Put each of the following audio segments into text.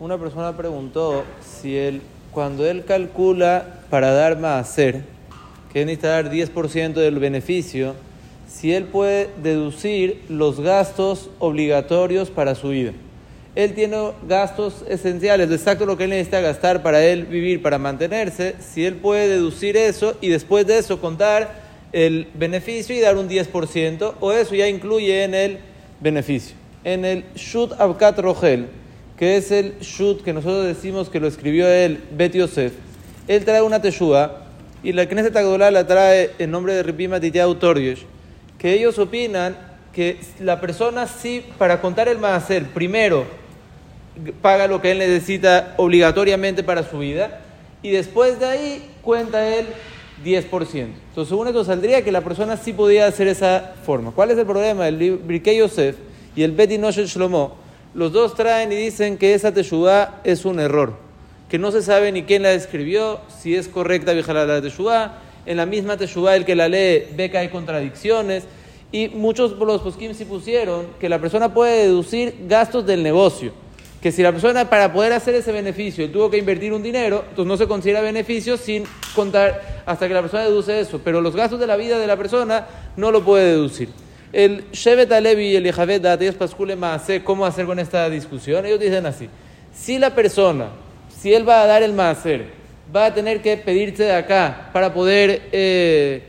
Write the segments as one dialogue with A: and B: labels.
A: Una persona preguntó si él, cuando él calcula para dar hacer, que necesita dar 10% del beneficio, si él puede deducir los gastos obligatorios para su vida. Él tiene gastos esenciales, exacto lo que él necesita gastar para él vivir, para mantenerse, si él puede deducir eso y después de eso contar el beneficio y dar un 10%, o eso ya incluye en el beneficio. En el Shut Abkat Rogel, que es el Shut que nosotros decimos que lo escribió él, Bet Yosef, él trae una teshuva y la Knesset Agdolá la trae en nombre de Ripima Titiau Toryesh, que ellos opinan que la persona sí, para contar el maaser, primero paga lo que él necesita obligatoriamente para su vida y después de ahí cuenta él 10%. Entonces, según esto saldría que la persona sí podía hacer esa forma. ¿Cuál es el problema? El Brique Yosef y el Beti Noshel Shlomo, los dos traen y dicen que esa Teshuvah es un error, que no se sabe ni quién la escribió, si es correcta la Teshuvah. En la misma Teshuvah, el que la lee ve que hay contradicciones. Y muchos los poskim sí pusieron que la persona puede deducir gastos del negocio que si la persona para poder hacer ese beneficio tuvo que invertir un dinero, entonces no se considera beneficio sin contar hasta que la persona deduce eso. Pero los gastos de la vida de la persona no lo puede deducir. El Shevet Alevi y el Yehavet Dateyas Pascule Maase, ¿cómo hacer con esta discusión? Ellos dicen así: si la persona, si él va a dar el Maaser, va a tener que pedirse de acá para poder, eh,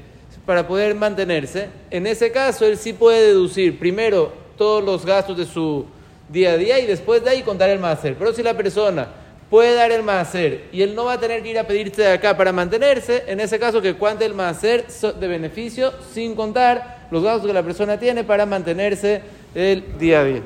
A: para poder mantenerse, en ese caso él sí puede deducir primero todos los gastos de su día a día y después de ahí contar el máser. Pero si la persona puede dar el máser y él no va a tener que ir a pedirse de acá para mantenerse, en ese caso que cuente el máser de beneficio sin contar los gastos que la persona tiene para mantenerse el día a día.